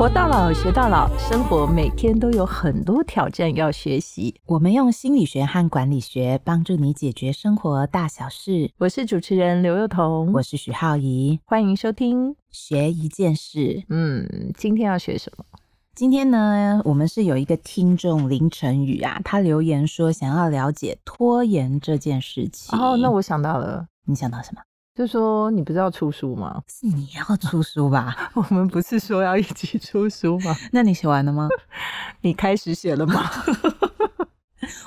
活到老，学到老，生活每天都有很多挑战要学习。我们用心理学和管理学帮助你解决生活大小事。我是主持人刘幼彤，我是许浩怡，欢迎收听学一件事。嗯，今天要学什么？今天呢，我们是有一个听众林晨宇啊，他留言说想要了解拖延这件事情。哦，那我想到了，你想到什么？就说你不是要出书吗？是你要出书吧？我们不是说要一起出书吗？那你写完了吗？你开始写了吗？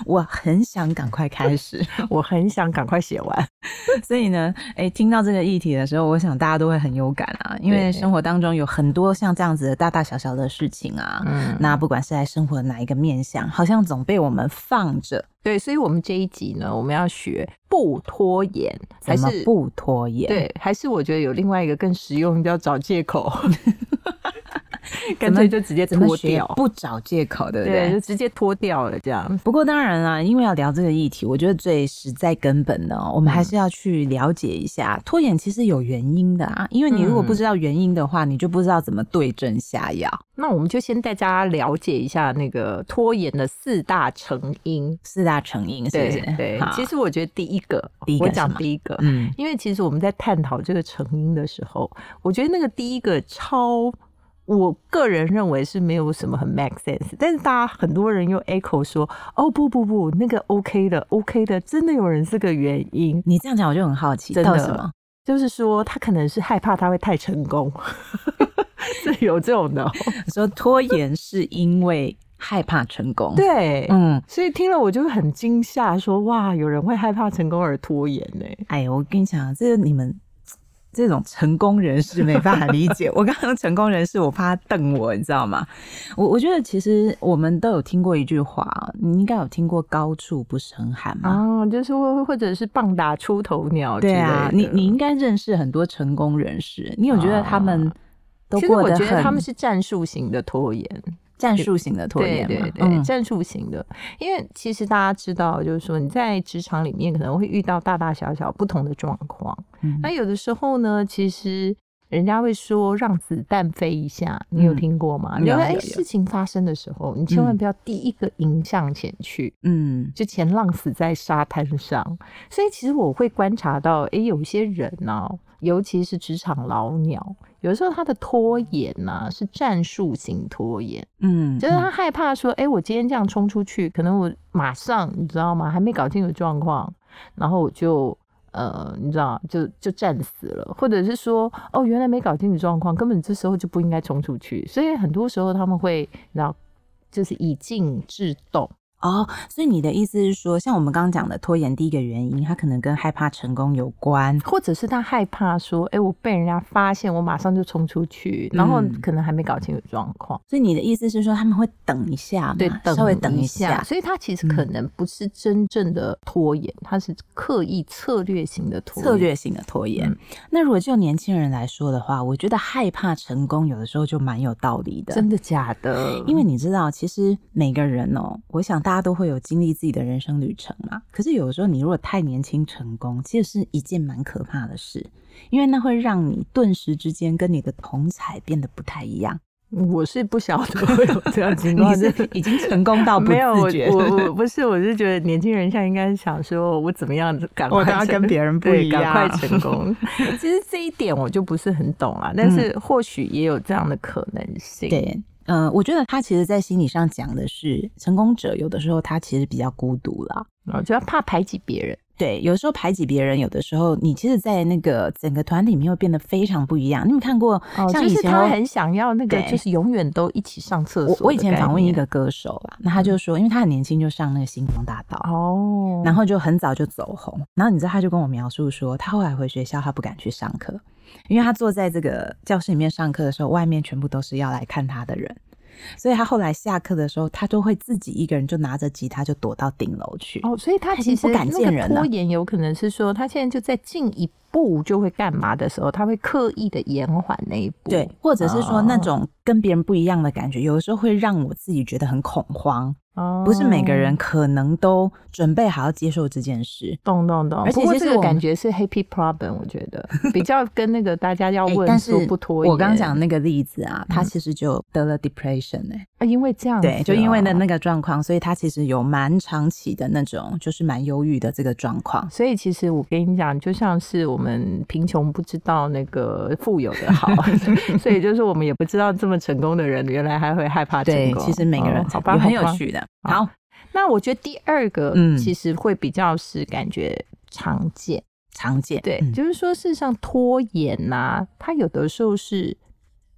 我很想赶快开始，我很想赶快写完。所以呢，哎，听到这个议题的时候，我想大家都会很有感啊，因为生活当中有很多像这样子的大大小小的事情啊。嗯，那不管是在生活哪一个面向，好像总被我们放着。对，所以，我们这一集呢，我们要学不拖延，还是不拖延？对，还是我觉得有另外一个更实用，叫找借口。干脆就直接脱掉，不找借口，对不对？就直接脱掉了这样。不过当然啦，因为要聊这个议题，我觉得最实在根本的，我们还是要去了解一下拖延其实有原因的啊。因为你如果不知道原因的话，你就不知道怎么对症下药。那我们就先带大家了解一下那个拖延的四大成因。四大成因是不是？对，其实我觉得第一个，第一个讲第一个，嗯，因为其实我们在探讨这个成因的时候，我觉得那个第一个超。我个人认为是没有什么很 make sense，但是大家很多人又 echo 说，哦不不不，那个 OK 的 OK 的，真的有人是个原因。你这样讲我就很好奇，真的什么？就是说他可能是害怕他会太成功，是有这种的。说拖延是因为害怕成功，对，嗯，所以听了我就很惊吓，说哇，有人会害怕成功而拖延呢？哎，我跟你讲，这个你们。这种成功人士没办法理解。我刚刚成功人士，我怕他瞪我，你知道吗？我我觉得其实我们都有听过一句话，你应该有听过“高处不胜寒”嘛？啊，就是或或者是“棒打出头鸟”对啊。你你应该认识很多成功人士，你有觉得他们都过得很？他们是战术型的拖延。战术型的拖延，对对对，战术型的，因为其实大家知道，就是说你在职场里面可能会遇到大大小小不同的状况，那有的时候呢，其实人家会说让子弹飞一下，你有听过吗？有哎，事情发生的时候，你千万不要第一个迎向前去，嗯，就前浪死在沙滩上。所以其实我会观察到，哎，有一些人呢。尤其是职场老鸟，有时候他的拖延呢是战术型拖延，嗯，就是他害怕说，哎，我今天这样冲出去，可能我马上你知道吗？还没搞清楚状况，然后我就呃，你知道，就就战死了，或者是说，哦，原来没搞清楚状况，根本这时候就不应该冲出去，所以很多时候他们会，然后就是以静制动。哦，所以你的意思是说，像我们刚刚讲的拖延，第一个原因，他可能跟害怕成功有关，或者是他害怕说，哎，我被人家发现，我马上就冲出去，然后可能还没搞清楚状况。所以你的意思是说，他们会等一下，对，稍微等一下。所以他其实可能不是真正的拖延，他是刻意策略型的拖策略性的拖延。那如果就年轻人来说的话，我觉得害怕成功有的时候就蛮有道理的。真的假的？因为你知道，其实每个人哦，我想大。大家都会有经历自己的人生旅程嘛，可是有时候你如果太年轻成功，其实是一件蛮可怕的事，因为那会让你顿时之间跟你的同彩变得不太一样。我是不晓得会有这样情 况，你是已经成功到 没有？我我 不是，我是觉得年轻人现在应该想说，我怎么样赶快跟别人不一样，赶快成功。其实这一点我就不是很懂啊，但是或许也有这样的可能性。对。嗯，我觉得他其实，在心理上讲的是，成功者有的时候他其实比较孤独啦，啊，就要怕排挤别人。对，有时候排挤别人，有的时候你其实，在那个整个团里面会变得非常不一样。你有看过？像以前他很想要那个，就是永远都一起上厕所。我以前访问一个歌手啦，那他就说，因为他很年轻就上那个星光大道哦，然后就很早就走红。然后你知道，他就跟我描述说，他后来回学校，他不敢去上课，因为他坐在这个教室里面上课的时候，外面全部都是要来看他的人。所以他后来下课的时候，他就会自己一个人就拿着吉他就躲到顶楼去。哦，所以他其实不敢见人拖延有可能是说，他现在就在进一步就会干嘛的时候，他会刻意的延缓那一步。对，或者是说那种跟别人不一样的感觉，有的时候会让我自己觉得很恐慌。不是每个人可能都准备好要接受这件事。懂懂懂。而且这个感觉是 happy problem，我觉得 比较跟那个大家要问，但是不拖。我刚讲那个例子啊，他其实就得了 depression 哎，啊，因为这样，对，就因为那那个状况，所以他其实有蛮长期的那种，就是蛮忧郁的这个状况。所以其实我跟你讲，就像是我们贫穷不知道那个富有的好，所以就是我们也不知道这么成功的人原来还会害怕成功。其实每个人好吧，很有趣的。好，那我觉得第二个其实会比较是感觉常见，常见。对，就是说事实上拖延呐，它有的时候是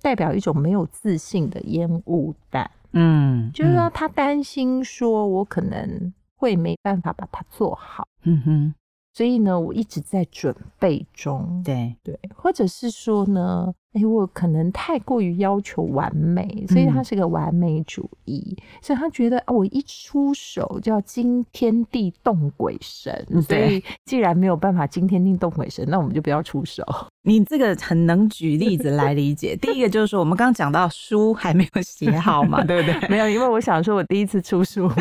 代表一种没有自信的烟雾弹。嗯，就是说他担心说我可能会没办法把它做好。嗯哼。所以呢，我一直在准备中。对对，或者是说呢，哎，我可能太过于要求完美，所以他是个完美主义，所以他觉得啊，我一出手就要惊天地动鬼神。所以既然没有办法惊天地动鬼神，那我们就不要出手。你这个很能举例子来理解。第一个就是说，我们刚刚讲到书还没有写好嘛，对不对？没有，因为我想说，我第一次出书，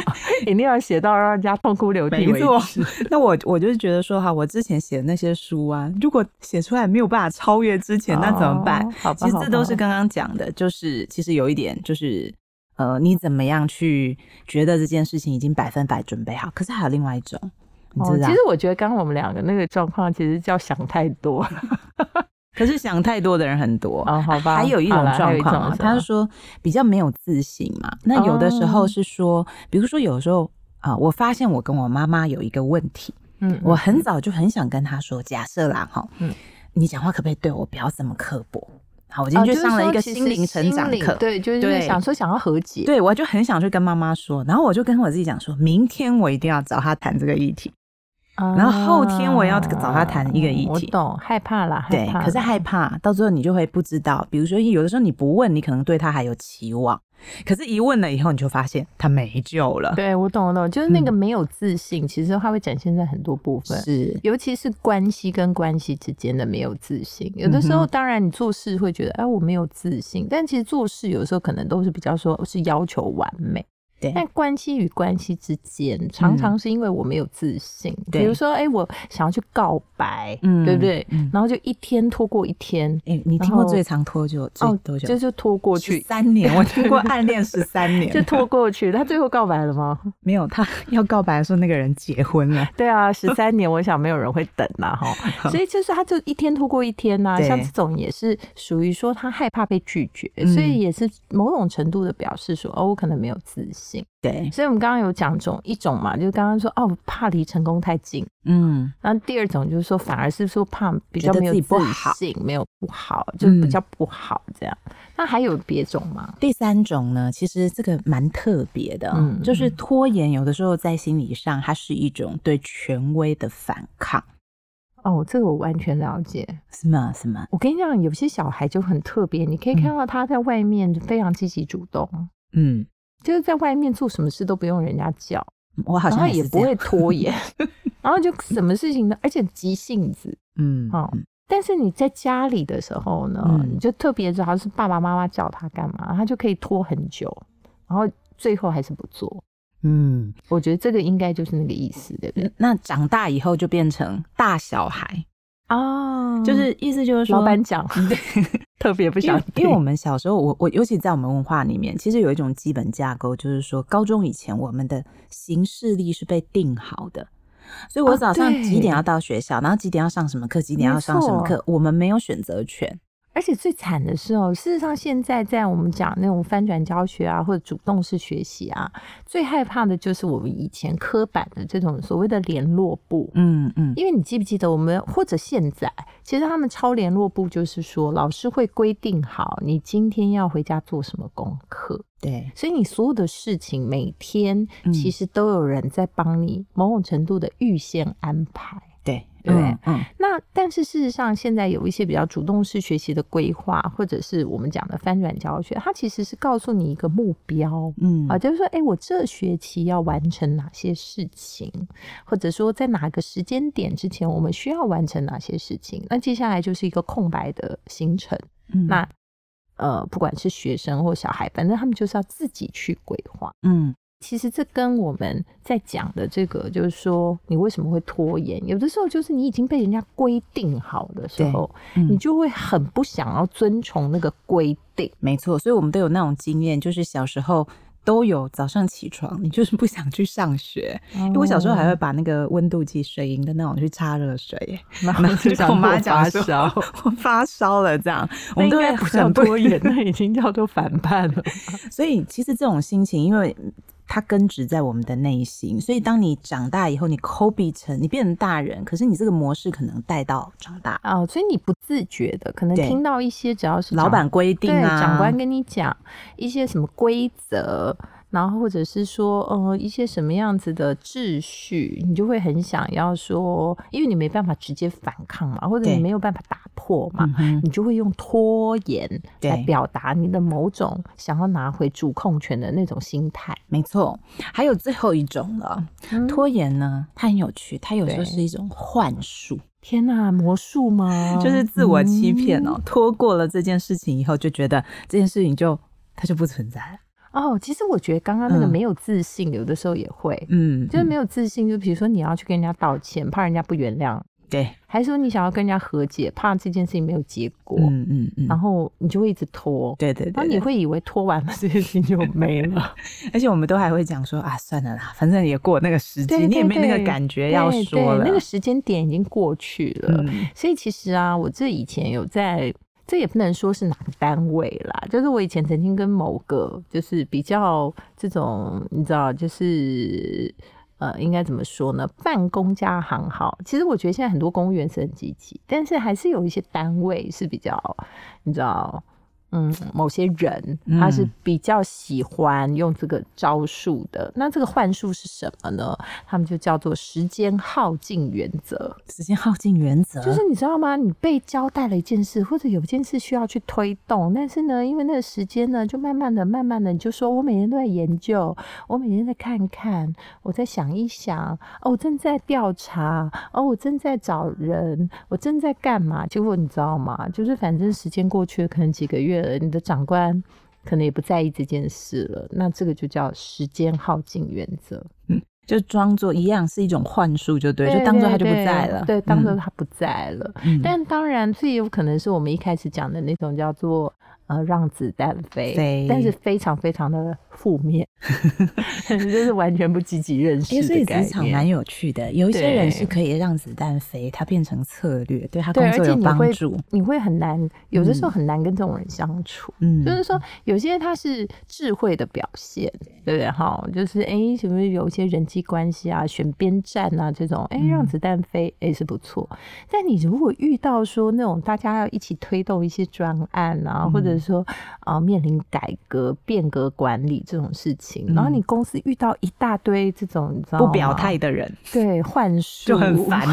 一定要写到让人家痛哭流涕为止。那我我就是觉得说，哈，我之前写的那些书啊，如果写出来没有办法超越之前，那怎么办？其实这都是刚刚讲的，就是其实有一点就是，呃，你怎么样去觉得这件事情已经百分百准备好？可是还有另外一种。哦，其实我觉得刚刚我们两个那个状况，其实叫想太多。可是想太多的人很多啊，好吧。还有一种状况，他是说比较没有自信嘛。那有的时候是说，比如说有时候啊，我发现我跟我妈妈有一个问题，嗯，我很早就很想跟她说，假设啦哈，嗯，你讲话可不可以对我不要这么刻薄？好，我今天就上了一个心灵成长课，对，就是想说想要和解，对我就很想去跟妈妈说，然后我就跟我自己讲，说明天我一定要找他谈这个议题。然后后天我要找他谈一个议题，我懂，害怕啦，对，可是害怕到最后你就会不知道，比如说有的时候你不问，你可能对他还有期望，可是一问了以后，你就发现他没救了。对我懂，我懂，就是那个没有自信，其实它会展现在很多部分，是，尤其是关系跟关系之间的没有自信。有的时候，当然你做事会觉得，哎，我没有自信，但其实做事有时候可能都是比较说是要求完美。但关系与关系之间，常常是因为我没有自信。比如说，哎，我想要去告白，对不对？然后就一天拖过一天。哎，你听过最长拖就哦多久？就是拖过去三年。我听过暗恋十三年，就拖过去。他最后告白了吗？没有，他要告白的时候，那个人结婚了。对啊，十三年，我想没有人会等呐，哈。所以就是他就一天拖过一天呐。像这种也是属于说他害怕被拒绝，所以也是某种程度的表示说，哦，我可能没有自信。对，所以我们刚刚有讲种一种嘛，就是刚刚说哦，怕离成功太近，嗯，然后第二种就是说，反而是说怕比较没有自信，没有不好，就比较不好这样。那还有别种吗？第三种呢，其实这个蛮特别的，嗯，就是拖延，有的时候在心理上，它是一种对权威的反抗。哦，这个我完全了解，是吗？是吗？我跟你讲，有些小孩就很特别，你可以看到他在外面非常积极主动，嗯。就是在外面做什么事都不用人家叫，我好像也不会拖延，然后就什么事情呢？而且急性子，嗯，哦。但是你在家里的时候呢，你就特别知道是爸爸妈妈叫他干嘛，他就可以拖很久，然后最后还是不做。嗯，我觉得这个应该就是那个意思，对不对？那长大以后就变成大小孩。哦，就是意思就是说，老板讲，对，特别不想，因为我们小时候，我我尤其在我们文化里面，其实有一种基本架构，就是说，高中以前我们的行事历是被定好的，所以我早上几点要到学校，然后几点要上什么课，几点要上什么课，我们没有选择权。而且最惨的是哦，事实上现在在我们讲那种翻转教学啊，或者主动式学习啊，最害怕的就是我们以前刻板的这种所谓的联络部。嗯嗯，因为你记不记得我们或者现在，其实他们抄联络部就是说，老师会规定好你今天要回家做什么功课。对，所以你所有的事情每天其实都有人在帮你某种程度的预先安排。对。对，嗯，那但是事实上，现在有一些比较主动式学习的规划，或者是我们讲的翻转教学，它其实是告诉你一个目标，嗯。啊，就是说，哎，我这学期要完成哪些事情，或者说在哪个时间点之前，我们需要完成哪些事情，那接下来就是一个空白的行程，嗯。那呃，不管是学生或小孩，反正他们就是要自己去规划，嗯。其实这跟我们在讲的这个，就是说你为什么会拖延？有的时候就是你已经被人家规定好的时候，你就会很不想要遵从那个规定。没错，所以我们都有那种经验，就是小时候。都有早上起床，你就是不想去上学。因为我小时候还会把那个温度计、水银的那种去擦热水，然后就跟我妈讲说我发烧了这样。我们都会不想拖延，那已经叫做反叛了。所以其实这种心情，因为。它根植在我们的内心，所以当你长大以后，你 copy 成你变成大人，可是你这个模式可能带到长大啊，所以你不自觉的可能听到一些只要是老板规定啊，长官跟你讲一些什么规则。然后或者是说，呃，一些什么样子的秩序，你就会很想要说，因为你没办法直接反抗嘛，或者你没有办法打破嘛，你就会用拖延来表达你的某种想要拿回主控权的那种心态。没错，还有最后一种了，拖延呢，它很有趣，它有时候是一种幻术。天哪，魔术吗？就是自我欺骗哦，拖过了这件事情以后，就觉得这件事情就它就不存在了。哦，其实我觉得刚刚那个没有自信，有的时候也会，嗯，就是没有自信，就比如说你要去跟人家道歉，怕人家不原谅，对，还是说你想要跟人家和解，怕这件事情没有结果，嗯嗯嗯，然后你就会一直拖，对对对，然后你会以为拖完了这件事情就没了，而且我们都还会讲说啊，算了啦，反正也过那个时机，你也没那个感觉要说了，那个时间点已经过去了，所以其实啊，我这以前有在。这也不能说是哪个单位啦，就是我以前曾经跟某个就是比较这种，你知道，就是呃，应该怎么说呢？办公家行号，其实我觉得现在很多公务员是很积极，但是还是有一些单位是比较，你知道。嗯，某些人他是比较喜欢用这个招数的。那这个幻术是什么呢？他们就叫做时间耗尽原则。时间耗尽原则就是你知道吗？你被交代了一件事，或者有件事需要去推动，但是呢，因为那个时间呢，就慢慢的、慢慢的，你就说我每天都在研究，我每天在看看，我在想一想，哦，我正在调查，哦，我正在找人，我正在干嘛？结果你知道吗？就是反正时间过去了，可能几个月。呃，你的长官可能也不在意这件事了，那这个就叫时间耗尽原则，嗯，就装作一样是一种幻术，就对，就当做他就不在了，对，当做他不在了。但当然，最有可能是我们一开始讲的那种叫做。呃，让子弹飞，但是非常非常的负面，就是完全不积极认识。所以职场蛮有趣的，有一些人是可以让子弹飞，他变成策略，对他工作有帮助。你会很难，有的时候很难跟这种人相处。嗯，就是说有些他是智慧的表现，对不对？哈，就是哎，什么有一些人际关系啊，选边站啊，这种哎，让子弹飞哎是不错。但你如果遇到说那种大家要一起推动一些专案啊，或者说啊，面临改革、变革管理这种事情，然后你公司遇到一大堆这种你知道不表态的人，对，幻术。就很烦，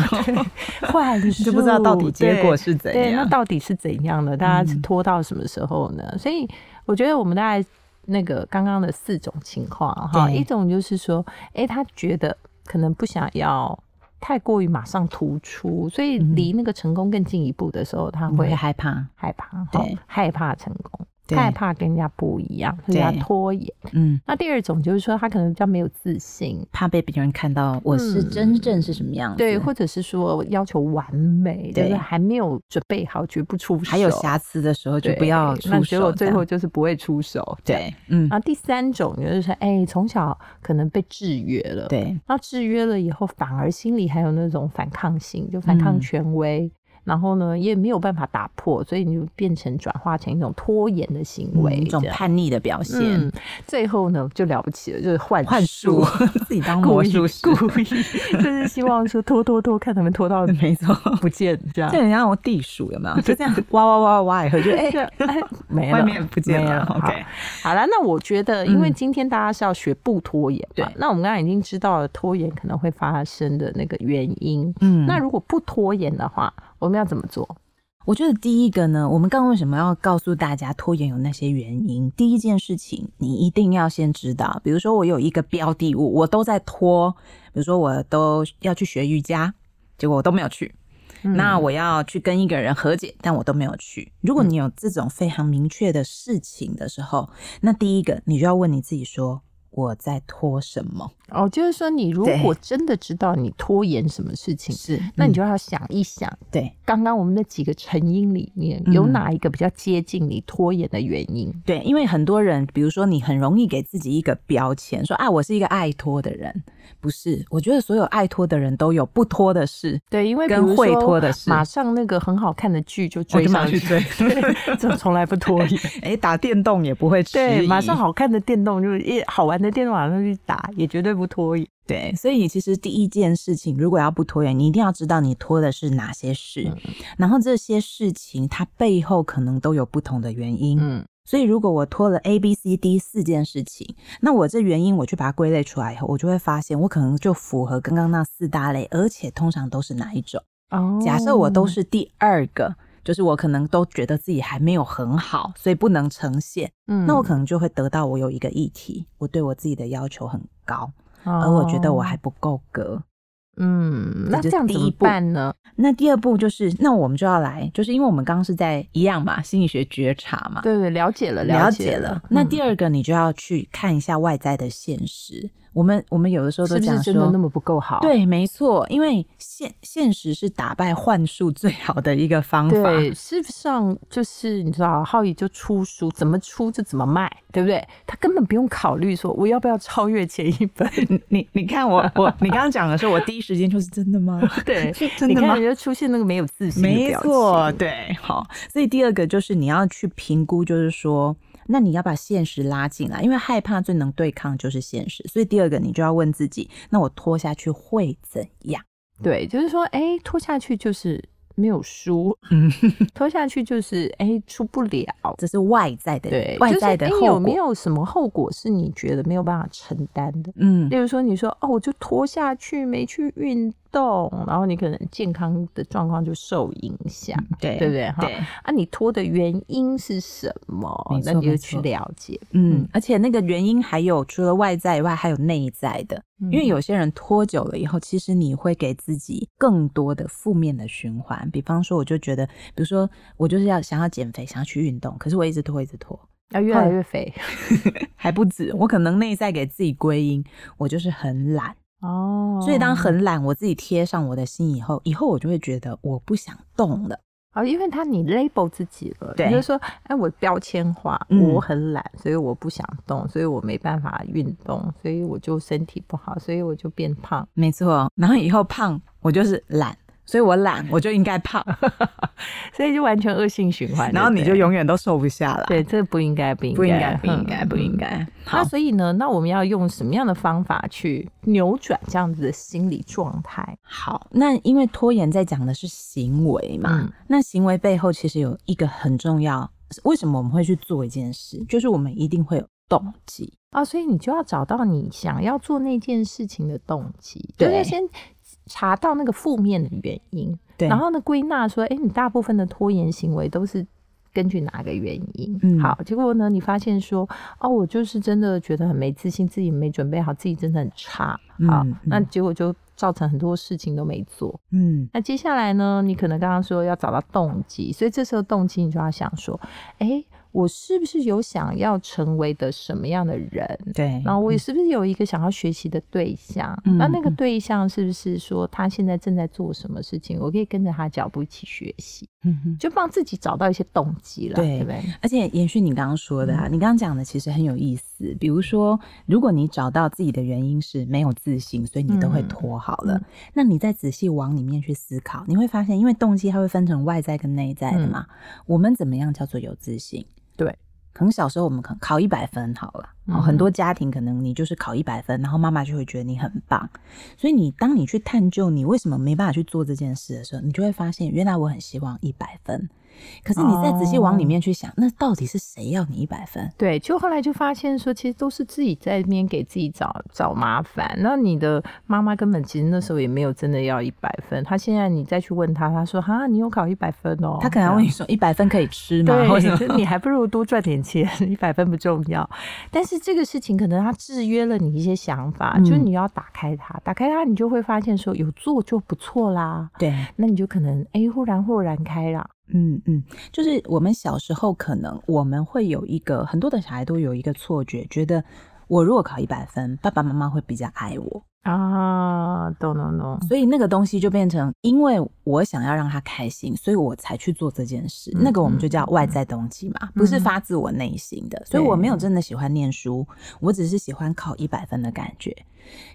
幻术。就不知道到底结果是怎样，那到底是怎样的？大家是拖到什么时候呢？所以我觉得我们大概那个刚刚的四种情况哈，一种就是说，哎，他觉得可能不想要。太过于马上突出，所以离那个成功更进一步的时候，他会害怕，害怕，对，害怕成功。害怕跟人家不一样，所以他拖延。嗯，那第二种就是说，他可能比较没有自信，怕被别人看到我是真正是什么样子，对，或者是说要求完美，就是，还没有准备好，绝不出手。还有瑕疵的时候就不要出手，结果最后就是不会出手。对，嗯。然后第三种就是说，哎，从小可能被制约了，对，然后制约了以后，反而心里还有那种反抗性，就反抗权威。然后呢，也没有办法打破，所以你就变成转化成一种拖延的行为，一种叛逆的表现。最后呢，就了不起了，就是幻幻术，自己当魔术师，故意就是希望说拖拖拖，看他们拖到 没错不见这样。就很像我地鼠有没有？就这样挖挖挖挖以后就哎没了，外面不见了。OK，好了，那我觉得，因为今天大家是要学不拖延嘛，那我们刚刚已经知道了拖延可能会发生的那个原因。嗯，那如果不拖延的话。我们要怎么做？我觉得第一个呢，我们刚刚为什么要告诉大家拖延有那些原因？第一件事情，你一定要先知道，比如说我有一个标的物，我都在拖，比如说我都要去学瑜伽，结果我都没有去。那我要去跟一个人和解，但我都没有去。如果你有这种非常明确的事情的时候，那第一个你就要问你自己说，我在拖什么。哦，就是说你如果真的知道你拖延什么事情，是，那你就要想一想，对，刚刚我们那几个成因里面有哪一个比较接近你拖延的原因？对，因为很多人，比如说你很容易给自己一个标签，说啊，我是一个爱拖的人，不是？我觉得所有爱拖的人都有不拖的事，对，因为跟会拖的事，马上那个很好看的剧就追上去追，这从来不拖延。哎，打电动也不会迟对，马上好看的电动就一好玩的电动马上去打，也绝对不拖延。对，所以其实第一件事情，如果要不拖延，你一定要知道你拖的是哪些事，然后这些事情它背后可能都有不同的原因。嗯，所以如果我拖了 A、B、C、D 四件事情，那我这原因我去把它归类出来以后，我就会发现我可能就符合刚刚那四大类，而且通常都是哪一种？哦，假设我都是第二个，就是我可能都觉得自己还没有很好，所以不能呈现。嗯，那我可能就会得到我有一个议题，我对我自己的要求很高。而我觉得我还不够格，嗯，那这样怎么办呢？那第二步就是，那我们就要来，就是因为我们刚刚是在一样嘛，心理学觉察嘛，对对，了解了，了解了。那第二个，你就要去看一下外在的现实。我们我们有的时候都讲说那么不够好，对，没错，因为现现实是打败幻术最好的一个方法。对，事实上就是你知道，浩宇就出书，怎么出就怎么卖，对不对？他根本不用考虑说我要不要超越前一本。你你看我我你刚刚讲的时候，我第一时间就是真的吗？对，是真的吗？就出现那个没有自信，没错，对，好。所以第二个就是你要去评估，就是说。那你要把现实拉进来，因为害怕最能对抗就是现实，所以第二个你就要问自己：那我拖下去会怎样？对，就是说，哎，拖下去就是没有输，嗯，拖下去就是哎出不了，这是外在的，对，外在的后果有没有什么后果是你觉得没有办法承担的？嗯，例如说，你说哦，我就拖下去没去运。动，然后你可能健康的状况就受影响，对对不对？哈，啊，你拖的原因是什么？那你就去了解。嗯，而且那个原因还有除了外在以外，还有内在的。因为有些人拖久了以后，其实你会给自己更多的负面的循环。比方说，我就觉得，比如说我就是要想要减肥，想要去运动，可是我一直拖，一直拖，要越来越肥，还不止。我可能内在给自己归因，我就是很懒。哦，所以当很懒，我自己贴上我的心以后，以后我就会觉得我不想动了啊，因为他你 label 自己了，对，就是说，哎，我标签化，我很懒，所以我不想动，所以我没办法运动，所以我就身体不好，所以我就变胖，没错。然后以后胖，我就是懒。所以我懒，我就应该胖，所以就完全恶性循环，然后你就永远都瘦不下来。对，这不应该，不应该，不应该，不应该。那所以呢，那我们要用什么样的方法去扭转这样子的心理状态？好，那因为拖延在讲的是行为嘛，那行为背后其实有一个很重要，为什么我们会去做一件事？就是我们一定会有动机啊，所以你就要找到你想要做那件事情的动机，对，先。查到那个负面的原因，对，然后呢归纳说，哎，你大部分的拖延行为都是根据哪个原因？嗯，好，结果呢，你发现说，哦，我就是真的觉得很没自信，自己没准备好，自己真的很差，好，那结果就造成很多事情都没做。嗯，那接下来呢，你可能刚刚说要找到动机，所以这时候动机你就要想说，哎。我是不是有想要成为的什么样的人？对，然后我是不是有一个想要学习的对象？那那个对象是不是说他现在正在做什么事情？我可以跟着他脚步一起学习，就帮自己找到一些动机了，对不对？而且延续你刚刚说的啊，你刚刚讲的其实很有意思。比如说，如果你找到自己的原因是没有自信，所以你都会拖好了，那你再仔细往里面去思考，你会发现，因为动机它会分成外在跟内在的嘛。我们怎么样叫做有自信？对，可能小时候我们可能考一百分好了，很多家庭可能你就是考一百分，然后妈妈就会觉得你很棒，所以你当你去探究你为什么没办法去做这件事的时候，你就会发现，原来我很希望一百分。可是你再仔细往里面去想，那到底是谁要你一百分？对，就后来就发现说，其实都是自己在那边给自己找找麻烦。那你的妈妈根本其实那时候也没有真的要一百分。她现在你再去问她，她说：“哈，你有考一百分哦。”她可能问你说：“一百分可以吃吗？”对，你还不如多赚点钱，一百分不重要。但是这个事情可能他制约了你一些想法，就是你要打开它，打开它，你就会发现说有做就不错啦。对，那你就可能哎，忽然豁然开朗。嗯嗯，就是我们小时候可能我们会有一个很多的小孩都有一个错觉，觉得我如果考一百分，爸爸妈妈会比较爱我。啊，懂懂懂，所以那个东西就变成，因为我想要让他开心，所以我才去做这件事。那个我们就叫外在动机嘛，不是发自我内心的。所以我没有真的喜欢念书，我只是喜欢考一百分的感觉。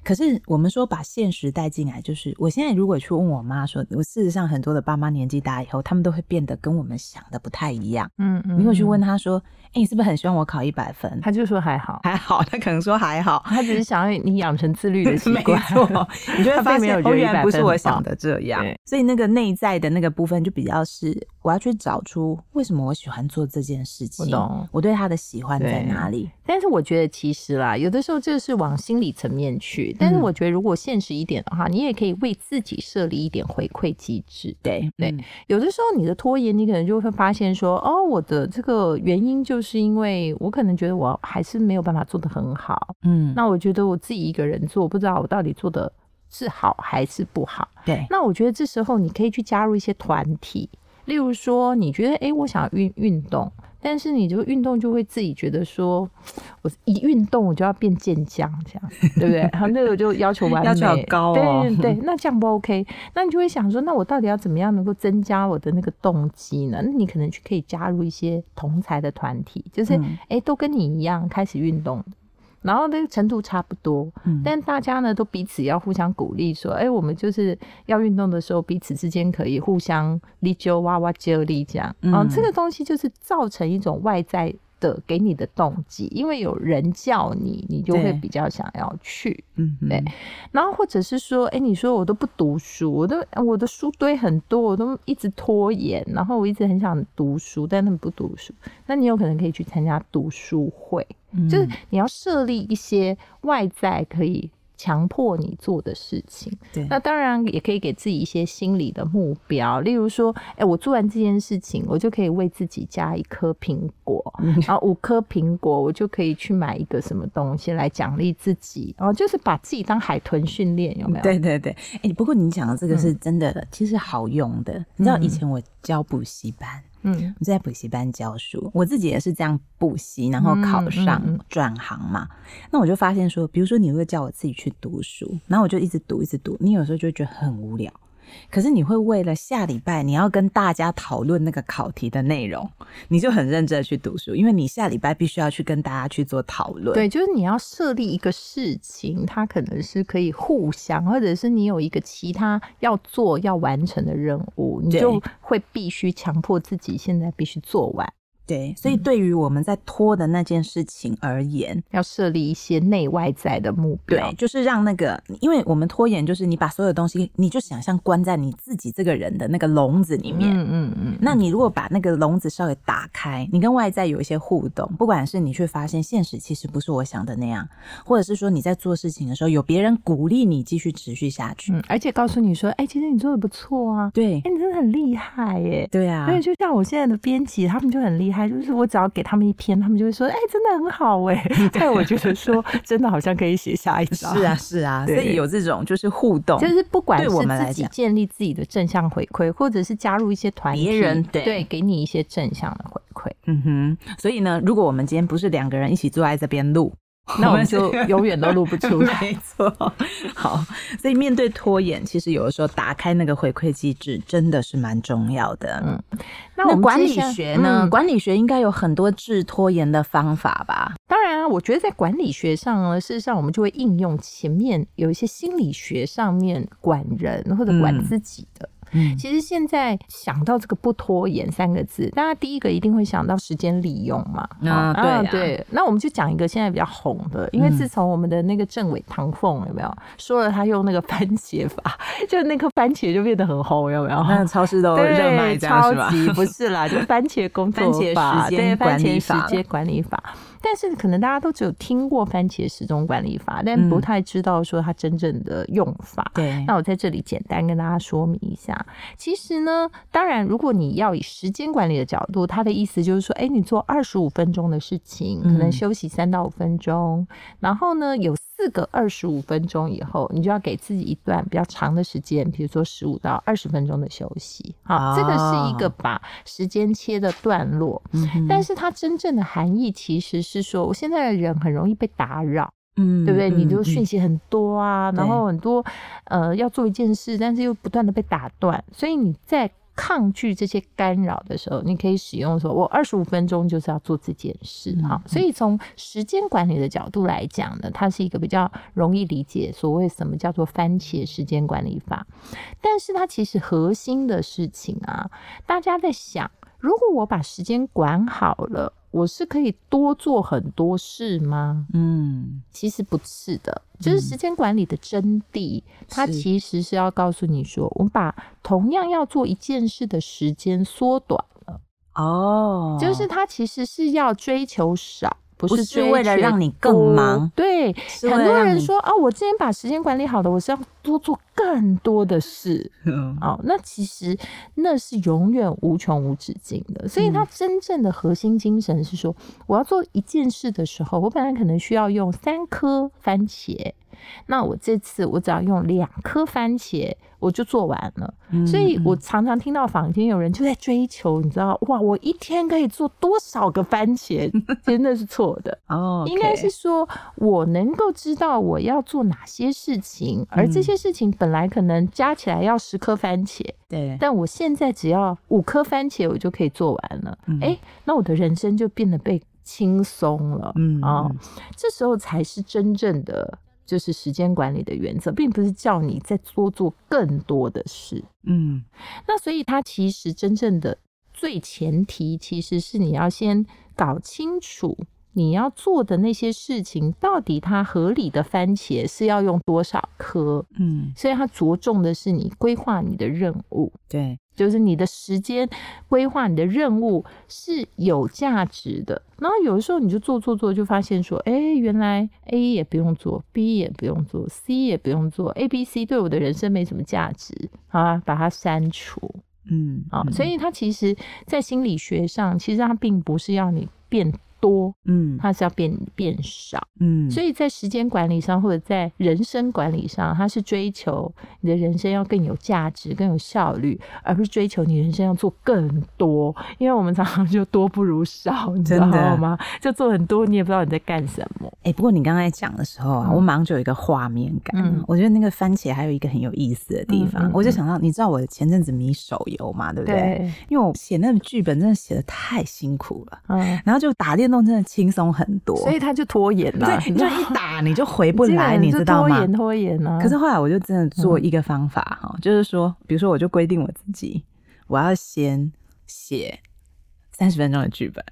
可是我们说把现实带进来，就是我现在如果去问我妈说，我事实上很多的爸妈年纪大以后，他们都会变得跟我们想的不太一样。嗯嗯，你会去问他说，哎，你是不是很希望我考一百分？他就说还好，还好。他可能说还好，他只是想要你养成自律的 习惯。没错，你就会发现永远不是我想的这样。所以那个内在的那个部分，就比较是我要去找出为什么我喜欢做这件事情。我懂，我对他的喜欢在哪里？但是我觉得其实啦，有的时候这是往心理层面去。但是我觉得如果现实一点的话，你也可以为自己设立一点回馈机制。对对，有的时候你的拖延，你可能就会发现说，哦，我的这个原因就是因为我可能觉得我还是没有办法做的很好。嗯，那我觉得我自己一个人做，不知道我到底做的是好还是不好。对，那我觉得这时候你可以去加入一些团体，例如说，你觉得哎，我想运运动。但是你就运动就会自己觉得说，我一运动我就要变健将，这样对不对？然后那个就要求完美，要求高哦。对对，那这样不 OK？那你就会想说，那我到底要怎么样能够增加我的那个动机呢？那你可能去可以加入一些同才的团体，就是哎，都跟你一样开始运动。然后那个程度差不多，但大家呢都彼此要互相鼓励，说：“哎，我们就是要运动的时候，彼此之间可以互相力揪哇哇接力这样。”嗯，这个东西就是造成一种外在的给你的动机，因为有人叫你，你就会比较想要去。嗯，对。然后或者是说：“哎，你说我都不读书，我都我的书堆很多，我都一直拖延，然后我一直很想读书，但他们不读书。那你有可能可以去参加读书会。”就是你要设立一些外在可以强迫你做的事情，对。那当然也可以给自己一些心理的目标，例如说，哎，我做完这件事情，我就可以为自己加一颗苹果，然后五颗苹果，我就可以去买一个什么东西来奖励自己，然后就是把自己当海豚训练，有没有？对对对。哎，不过你讲的这个是真的，其实好用的。你知道以前我教补习班。嗯，我在补习班教书，我自己也是这样补习，然后考上转行嘛。那我就发现说，比如说你会叫我自己去读书，然后我就一直读，一直读，你有时候就会觉得很无聊。可是你会为了下礼拜你要跟大家讨论那个考题的内容，你就很认真的去读书，因为你下礼拜必须要去跟大家去做讨论。对，就是你要设立一个事情，它可能是可以互相，或者是你有一个其他要做要完成的任务，你就会必须强迫自己现在必须做完。对，所以对于我们在拖的那件事情而言，要设立一些内外在的目标，对，就是让那个，因为我们拖延，就是你把所有东西，你就想象关在你自己这个人的那个笼子里面，嗯嗯嗯。那你如果把那个笼子稍微打开，你跟外在有一些互动，不管是你去发现现实其实不是我想的那样，或者是说你在做事情的时候有别人鼓励你继续持续下去，嗯而且告诉你说，哎，其实你做的不错啊，对，哎，你真的很厉害耶，对啊，所以，就像我现在的编辑，他们就很厉害。就是我只要给他们一篇，他们就会说：“哎，真的很好哎。”但我觉得说真的好像可以写下一张。是啊，是啊，所以有这种就是互动，就是不管是自己建立自己的正向回馈，或者是加入一些团体，别人对，给你一些正向的回馈。嗯哼，所以呢，如果我们今天不是两个人一起坐在这边录。那我们就永远都录不出来。没错，好，所以面对拖延，其实有的时候打开那个回馈机制真的是蛮重要的。嗯，那我管理学呢？管理学应该有很多治拖延的方法吧？当然啊，我觉得在管理学上呢，事实上我们就会应用前面有一些心理学上面管人或者管自己的。嗯，其实现在想到这个“不拖延”三个字，大家第一个一定会想到时间利用嘛。啊，对对。那我们就讲一个现在比较红的，因为自从我们的那个政委唐凤有没有说了他用那个番茄法，就那颗番茄就变得很红，有没有？那超市都热卖，超级不是啦，就番茄工作法，对，番茄时间管理法。但是可能大家都只有听过番茄时钟管理法，但不太知道说它真正的用法。对，那我在这里简单跟大家说明一下。其实呢，当然如果你要以时间管理的角度，它的意思就是说，哎，你做二十五分钟的事情，可能休息三到五分钟，然后呢有。四个二十五分钟以后，你就要给自己一段比较长的时间，比如说十五到二十分钟的休息。好，这个是一个把时间切的段落。嗯，但是它真正的含义其实是说，我现在的人很容易被打扰。嗯，对不对？你就讯息很多啊，然后很多呃要做一件事，但是又不断的被打断，所以你在。抗拒这些干扰的时候，你可以使用说：“我二十五分钟就是要做这件事。”哈，所以从时间管理的角度来讲呢，它是一个比较容易理解所谓什么叫做番茄时间管理法。但是它其实核心的事情啊，大家在想，如果我把时间管好了。我是可以多做很多事吗？嗯，其实不是的，就是时间管理的真谛，它其实是要告诉你说，我们把同样要做一件事的时间缩短了。哦，就是它其实是要追求少。不是为了让你更忙，对，很多人说啊，我今天把时间管理好了，我是要多做更多的事，哦，那其实那是永远无穷无止境的。所以，他真正的核心精神是说，我要做一件事的时候，我本来可能需要用三颗番茄。那我这次我只要用两颗番茄，我就做完了。所以我常常听到坊间有人就在追求，你知道，哇，我一天可以做多少个番茄？真的是错的哦。应该是说我能够知道我要做哪些事情，而这些事情本来可能加起来要十颗番茄，对。但我现在只要五颗番茄，我就可以做完了。哎，那我的人生就变得被轻松了。嗯啊，这时候才是真正的。就是时间管理的原则，并不是叫你再多做更多的事。嗯，那所以它其实真正的最前提，其实是你要先搞清楚你要做的那些事情，到底它合理的番茄是要用多少颗。嗯，所以它着重的是你规划你的任务。对。就是你的时间规划，你的任务是有价值的。然后有的时候你就做做做，就发现说，哎，原来 A 也不用做，B 也不用做，C 也不用做，A、B、C 对我的人生没什么价值，好啊，把它删除。嗯，啊，所以它其实，在心理学上，其实它并不是要你变。多，嗯，它是要变变少，嗯，所以在时间管理上或者在人生管理上，它是追求你的人生要更有价值、更有效率，而不是追求你人生要做更多。因为我们常常就多不如少，你知道吗？就做很多，你也不知道你在干什么。哎，不过你刚才讲的时候啊，我马上就有一个画面感。嗯我觉得那个番茄还有一个很有意思的地方，我就想到，你知道我前阵子迷手游嘛，对不对？因为我写那个剧本真的写的太辛苦了，嗯，然后就打电。电动真的轻松很多，所以他就拖延了。对，你就一打你就回不来，你知道吗？拖延拖延啊！可是后来我就真的做一个方法哈，就是说，比如说我就规定我自己，我要先写三十分钟的剧本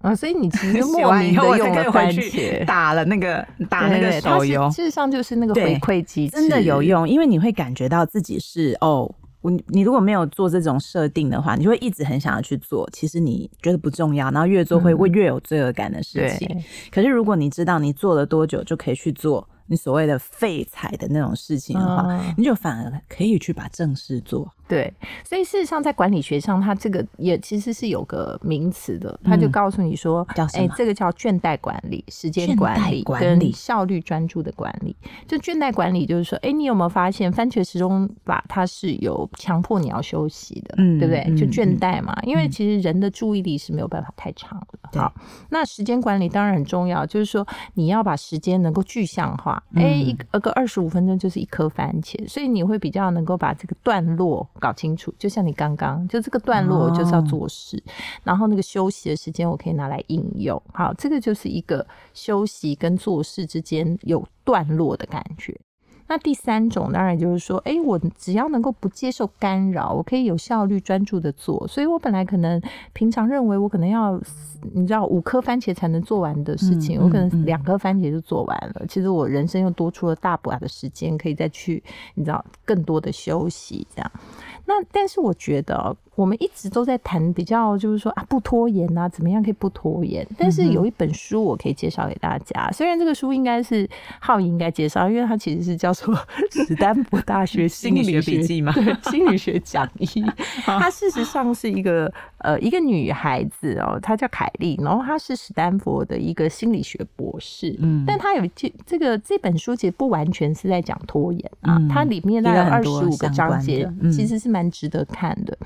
啊，所以你其实 莫名的用了番茄打了那个打那个手游，事实上就是那个回馈机制真的有用，因为你会感觉到自己是哦。我你如果没有做这种设定的话，你就会一直很想要去做，其实你觉得不重要，然后越做会会越有罪恶感的事情。可是如果你知道你做了多久就可以去做。你所谓的废材的那种事情的话，你就反而可以去把正事做。对，所以事实上在管理学上，它这个也其实是有个名词的，他就告诉你说，哎，这个叫倦怠管理、时间管理跟效率专注的管理。就倦怠管理就是说，哎，你有没有发现番茄时钟把它是有强迫你要休息的，对不对？就倦怠嘛，因为其实人的注意力是没有办法太长的。好，那时间管理当然很重要，就是说你要把时间能够具象化。哎，一个二十五分钟就是一颗番茄，所以你会比较能够把这个段落搞清楚。就像你刚刚，就这个段落就是要做事，然后那个休息的时间我可以拿来应用。好，这个就是一个休息跟做事之间有段落的感觉。那第三种当然就是说，哎，我只要能够不接受干扰，我可以有效率专注的做。所以我本来可能平常认为我可能要，你知道五颗番茄才能做完的事情，我可能两颗番茄就做完了。其实我人生又多出了大把的时间，可以再去，你知道更多的休息这样。那但是我觉得，我们一直都在谈比较，就是说啊，不拖延啊，怎么样可以不拖延？但是有一本书我可以介绍给大家，虽然这个书应该是浩应该介绍，因为它其实是叫做 史丹佛大学 心理学笔记嘛，心理学讲义。它事实上是一个呃一个女孩子哦，她叫凯莉，然后她是史丹佛的一个心理学博士。嗯，但她有这这个这本书其实不完全是在讲拖延啊，它里面大概有二十五个章节，其实是蛮值得看的。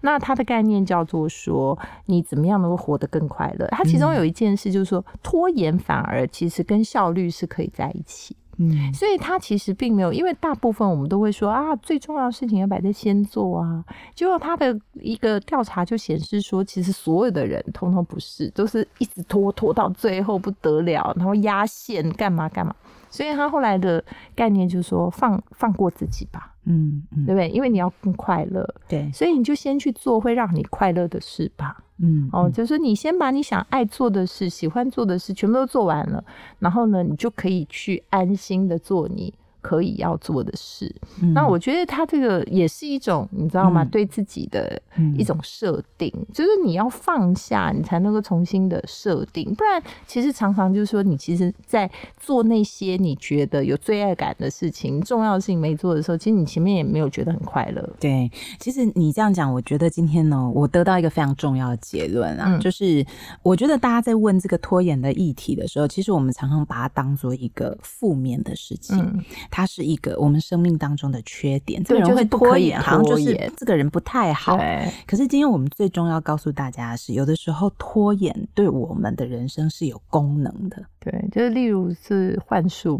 那它的概念叫做说，你怎么样能够活得更快乐？它其中有一件事就是说，拖延反而其实跟效率是可以在一起。嗯，所以他其实并没有，因为大部分我们都会说啊，最重要的事情要摆在先做啊。结果他的一个调查就显示说，其实所有的人通通不是，都是一直拖拖到最后不得了，然后压线干嘛干嘛。所以他后来的概念就是说，放放过自己吧。嗯，对不对？因为你要更快乐，对，所以你就先去做会让你快乐的事吧。嗯，哦，就是你先把你想爱做的事、喜欢做的事全部都做完了，然后呢，你就可以去安心的做你。可以要做的事，那我觉得他这个也是一种，你知道吗？对自己的一种设定，就是你要放下，你才能够重新的设定。不然，其实常常就是说，你其实，在做那些你觉得有罪恶感的事情、重要的事情没做的时候，其实你前面也没有觉得很快乐。对，其实你这样讲，我觉得今天呢，我得到一个非常重要的结论啊，就是我觉得大家在问这个拖延的议题的时候，其实我们常常把它当做一个负面的事情。它是一个我们生命当中的缺点，这个人会拖延，好像就是这个人不太好。可是今天我们最终要告诉大家的是，有的时候拖延对我们的人生是有功能的。对，就是例如是幻术，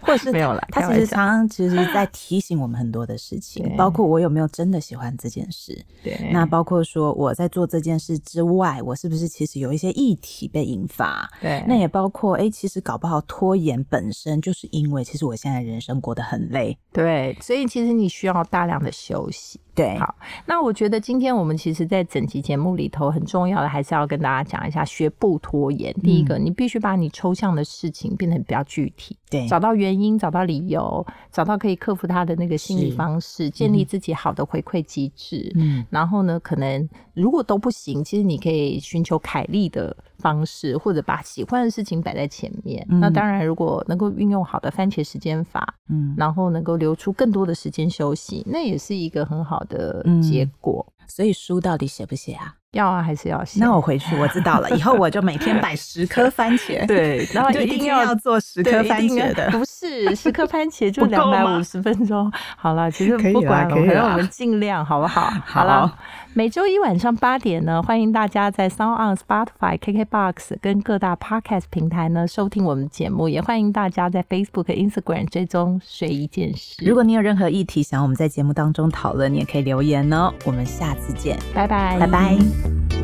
或者是没有了。他其实常常其实 在提醒我们很多的事情，包括我有没有真的喜欢这件事。对，那包括说我在做这件事之外，我是不是其实有一些议题被引发？对，那也包括哎，其实搞不好拖延本身就是因为其实我现在人生过得很累。对，所以其实你需要大量的休息。对，好，那我觉得今天我们其实，在整期节目里头，很重要的还是要跟大家讲一下学不拖延。第一个，你必须把你抽象的事情变得比较具体，对，找到原因，找到理由，找到可以克服他的那个心理方式，建立自己好的回馈机制。嗯，然后呢，可能如果都不行，其实你可以寻求凯利的。方式，或者把喜欢的事情摆在前面。那当然，如果能够运用好的番茄时间法，嗯，然后能够留出更多的时间休息，那也是一个很好的结果。所以书到底写不写啊？要啊，还是要写？那我回去，我知道了。以后我就每天摆 十颗番茄。对，然后 一定要做十颗番茄的。不是十颗番茄就 两百五十分钟。好了，其实不管了，反正我们尽量，好不好？好了。每周一晚上八点呢，欢迎大家在 Sound on Spotify、KKBox 跟各大 Podcast 平台呢收听我们节目，也欢迎大家在 Facebook、Instagram 追踪睡一件事。如果你有任何议题想要我们在节目当中讨论，你也可以留言哦。我们下次见，拜拜，拜拜。